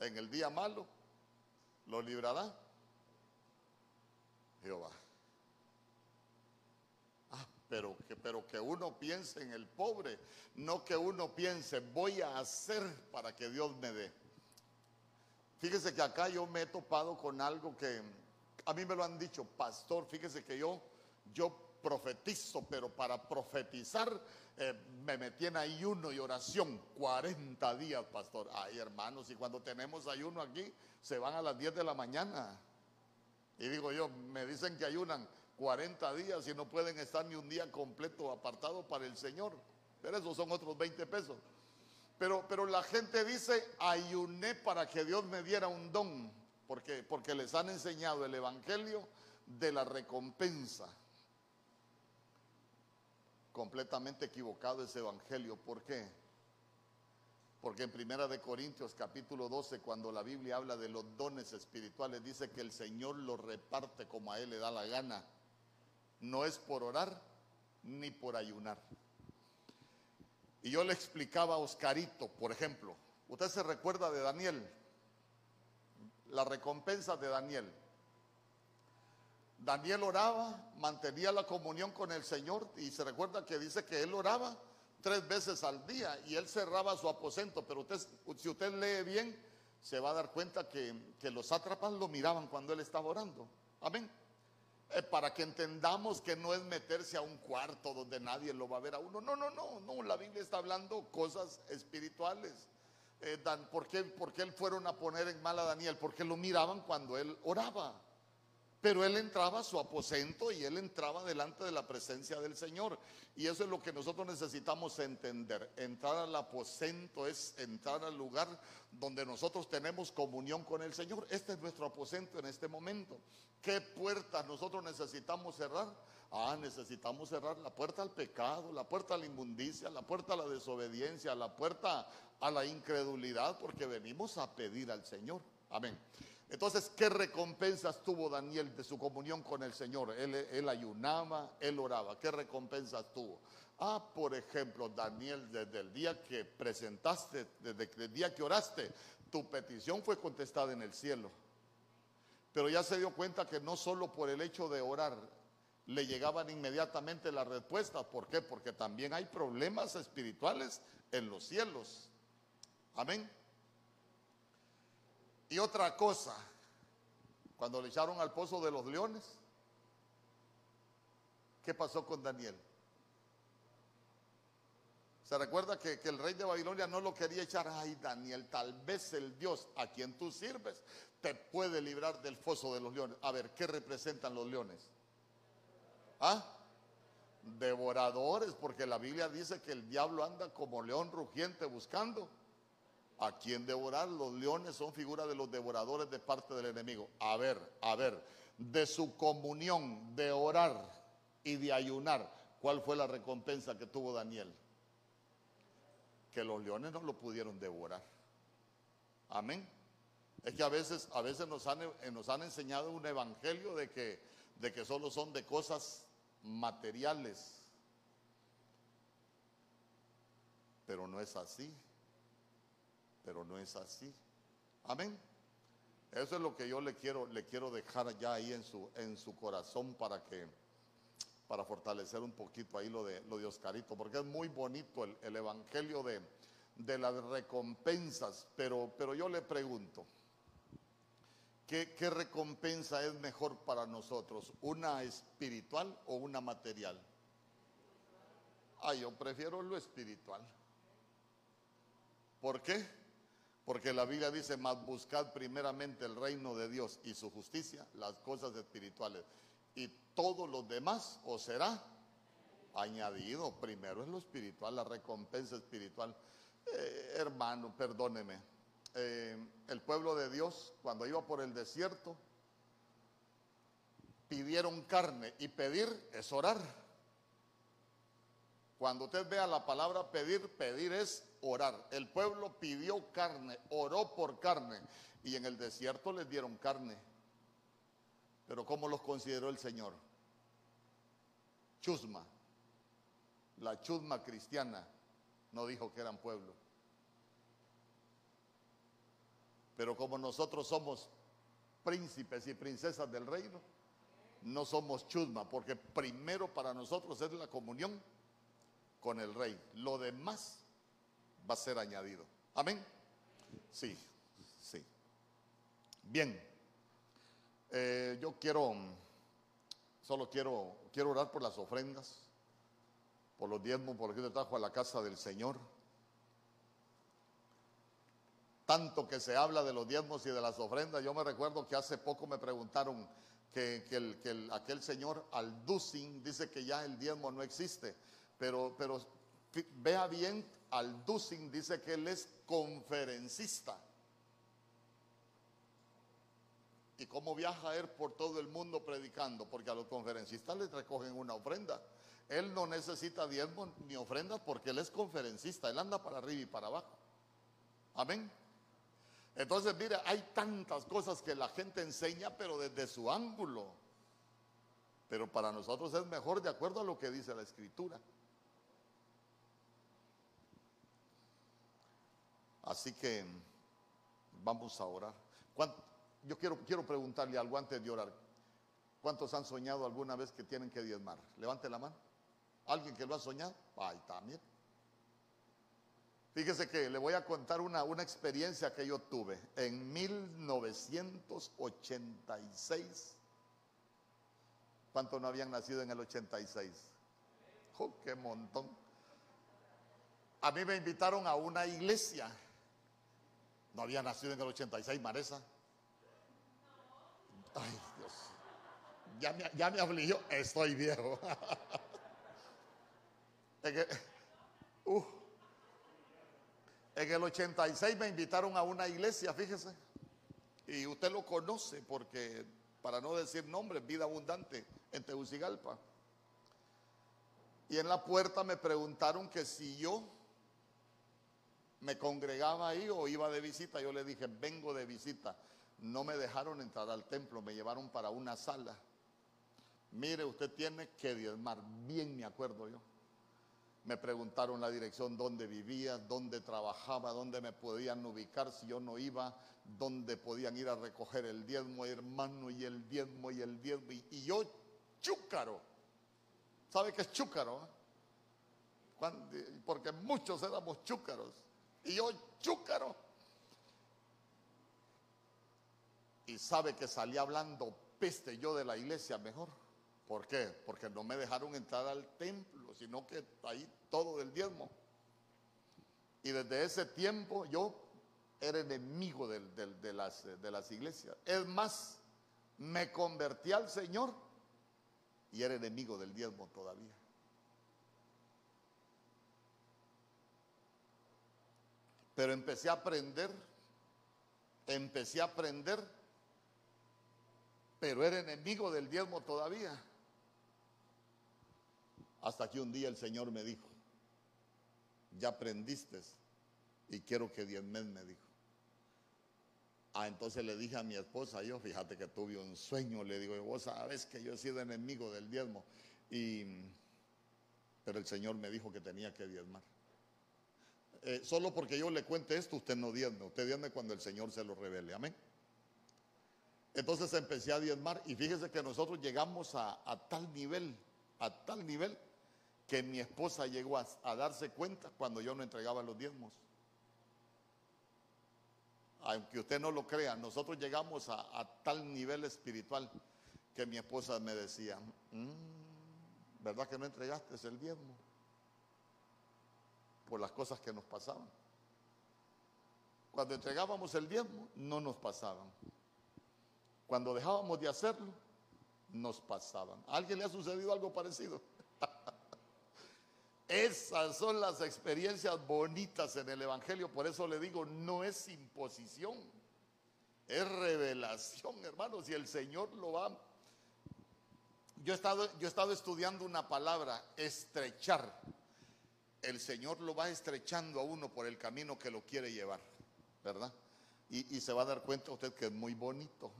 en el día malo, lo librará Jehová. Ah, pero que, pero que uno piense en el pobre, no que uno piense, voy a hacer para que Dios me dé. Fíjese que acá yo me he topado con algo que a mí me lo han dicho, pastor, fíjese que yo, yo profetizo, pero para profetizar eh, me metí en ayuno y oración 40 días, pastor. Ay, hermanos, y cuando tenemos ayuno aquí, se van a las 10 de la mañana. Y digo yo, me dicen que ayunan 40 días y no pueden estar ni un día completo apartado para el Señor. Pero esos son otros 20 pesos. Pero, pero la gente dice, ayuné para que Dios me diera un don, porque, porque les han enseñado el Evangelio de la recompensa completamente equivocado ese evangelio. ¿Por qué? Porque en Primera de Corintios capítulo 12, cuando la Biblia habla de los dones espirituales, dice que el Señor los reparte como a Él le da la gana. No es por orar ni por ayunar. Y yo le explicaba a Oscarito, por ejemplo, usted se recuerda de Daniel, la recompensa de Daniel. Daniel oraba, mantenía la comunión con el Señor y se recuerda que dice que él oraba tres veces al día y él cerraba su aposento, pero usted, si usted lee bien, se va a dar cuenta que, los sátrapas lo miraban cuando él estaba orando. Amén. Eh, para que entendamos que no es meterse a un cuarto donde nadie lo va a ver a uno. No, no, no, no, la Biblia está hablando cosas espirituales. Eh, ¿por, qué, ¿Por qué fueron a poner en mal a Daniel? Porque lo miraban cuando él oraba. Pero él entraba a su aposento y él entraba delante de la presencia del Señor. Y eso es lo que nosotros necesitamos entender. Entrar al aposento es entrar al lugar donde nosotros tenemos comunión con el Señor. Este es nuestro aposento en este momento. ¿Qué puertas nosotros necesitamos cerrar? Ah, necesitamos cerrar la puerta al pecado, la puerta a la inmundicia, la puerta a la desobediencia, la puerta a la incredulidad, porque venimos a pedir al Señor. Amén. Entonces, ¿qué recompensas tuvo Daniel de su comunión con el Señor? Él, ayunaba, él oraba. ¿Qué recompensas tuvo? Ah, por ejemplo, Daniel, desde el día que presentaste, desde el día que oraste, tu petición fue contestada en el cielo. Pero ya se dio cuenta que no solo por el hecho de orar le llegaban inmediatamente las respuestas. ¿Por qué? Porque también hay problemas espirituales en los cielos. Amén. Y otra cosa, cuando le echaron al pozo de los leones, ¿qué pasó con Daniel? Se recuerda que, el rey de Babilonia no lo quería echar. Ay, Daniel, tal vez el Dios a quien tú sirves te puede librar del foso de los leones. A ver, ¿qué representan los leones? ¿Ah? Devoradores, porque la Biblia dice que el diablo anda como león rugiente buscando a quien devorar. Los leones son figuras de los devoradores de parte del enemigo. A ver, a ver, de su comunión, de orar y de ayunar, ¿cuál fue la recompensa que tuvo Daniel? Que los leones no lo pudieron devorar. Amén. Es que a veces, a veces nos, han, nos han enseñado un evangelio de que, de que solo son de cosas materiales. Pero no es así pero no es así. Amén. Eso es lo que yo le quiero, le quiero dejar ya ahí en su, en su corazón para que, para fortalecer un poquito ahí lo de, lo de Oscarito, porque es muy bonito el, evangelio de, de, las recompensas, pero, pero yo le pregunto, ¿qué, ¿qué recompensa es mejor para nosotros? ¿Una espiritual o una material? Ah, yo prefiero lo espiritual. ¿Por qué? Porque la Biblia dice, más buscad primeramente el reino de Dios y su justicia, las cosas espirituales. Y todo lo demás os será añadido. Primero es lo espiritual, la recompensa espiritual. Eh, hermano, perdóneme. Eh, el pueblo de Dios, cuando iba por el desierto, pidieron carne. Y pedir es orar. Cuando usted vea la palabra pedir, pedir es orar. El pueblo pidió carne, oró por carne y en el desierto les dieron carne. Pero ¿cómo los consideró el Señor? Chusma. La chusma cristiana no dijo que eran pueblo. Pero como nosotros somos príncipes y princesas del reino, no somos chusma, porque primero para nosotros es la comunión con el rey. Lo demás va a ser añadido. Amén. Sí, sí. Bien. Eh, yo quiero, solo quiero, quiero orar por las ofrendas, por los diezmos, por lo que te trajo a la casa del Señor. Tanto que se habla de los diezmos y de las ofrendas. Yo me recuerdo que hace poco me preguntaron que, el, aquel señor Alducin dice que ya el diezmo no existe. Pero, pero vea bien, Alducin dice que él es conferencista. ¿Y cómo viaja él por todo el mundo predicando? Porque a los conferencistas les recogen una ofrenda. Él no necesita diezmo ni ofrendas porque él es conferencista. Él anda para arriba y para abajo. Amén. Entonces, mire, hay tantas cosas que la gente enseña, pero desde su ángulo. Pero para nosotros es mejor de acuerdo a lo que dice la escritura. Así que vamos a orar. Yo quiero, quiero preguntarle algo antes de orar. ¿Cuántos han soñado alguna vez que tienen que diezmar? Levante la mano. ¿Alguien que lo ha soñado? Ahí también. Fíjese que le voy a contar una, una experiencia que yo tuve en 1986. ¿Cuántos no habían nacido en el 86? ¡Oh, qué montón! A mí me invitaron a una iglesia. No había nacido en el 86, Maresa. Ay, Dios. Ya me, ya me afligió. Estoy viejo. uh, en el 86 me invitaron a una iglesia, fíjese. Y usted lo conoce porque, para no decir nombre, Vida Abundante en Tegucigalpa. Y en la puerta me preguntaron que si yo me congregaba ahí o iba de visita. Yo le dije, vengo de visita. No me dejaron entrar al templo, me llevaron para una sala. Mire, usted tiene que diezmar. Bien me acuerdo yo. Me preguntaron la dirección donde vivía, dónde trabajaba, dónde me podían ubicar si yo no iba, dónde podían ir a recoger el diezmo, hermano, y el diezmo, y el diezmo. Y, yo, chúcaro. ¿Sabe qué es chúcaro? porque muchos éramos chúcaros. Y yo, chúcaro. Y sabe que salí hablando peste yo de la iglesia mejor. ¿Por qué? Porque no me dejaron entrar al templo, sino que ahí todo del diezmo. Y desde ese tiempo yo era enemigo de, las, de las iglesias. Es más, me convertí al Señor y era enemigo del diezmo todavía. Pero empecé a aprender, empecé a aprender, pero era enemigo del diezmo todavía. Hasta que un día el Señor me dijo, ya aprendiste y quiero que diezmes, me dijo. Ah, entonces le dije a mi esposa, yo fíjate que tuve un sueño, le digo, vos sabes que yo he sido enemigo del diezmo. Y, pero el Señor me dijo que tenía que diezmar. Eh, solo porque yo le cuente esto, usted no diezme, usted diezme cuando el Señor se lo revele, amén. Entonces empecé a diezmar y fíjese que nosotros llegamos a, tal nivel, a tal nivel, que mi esposa llegó a, darse cuenta cuando yo no entregaba los diezmos. Aunque usted no lo crea, nosotros llegamos a, tal nivel espiritual que mi esposa me decía, mm, ¿verdad que no entregaste el diezmo? Por las cosas que nos pasaban. Cuando entregábamos el diezmo, no nos pasaban. Cuando dejábamos de hacerlo, nos pasaban. ¿A alguien le ha sucedido algo parecido? Esas son las experiencias bonitas en el Evangelio. Por eso le digo, no es imposición, es revelación, hermanos. Y el Señor lo va. Yo he estado, yo he estado estudiando una palabra, estrechar el Señor lo va estrechando a uno por el camino que lo quiere llevar, ¿verdad? Y, se va a dar cuenta usted que es muy bonito,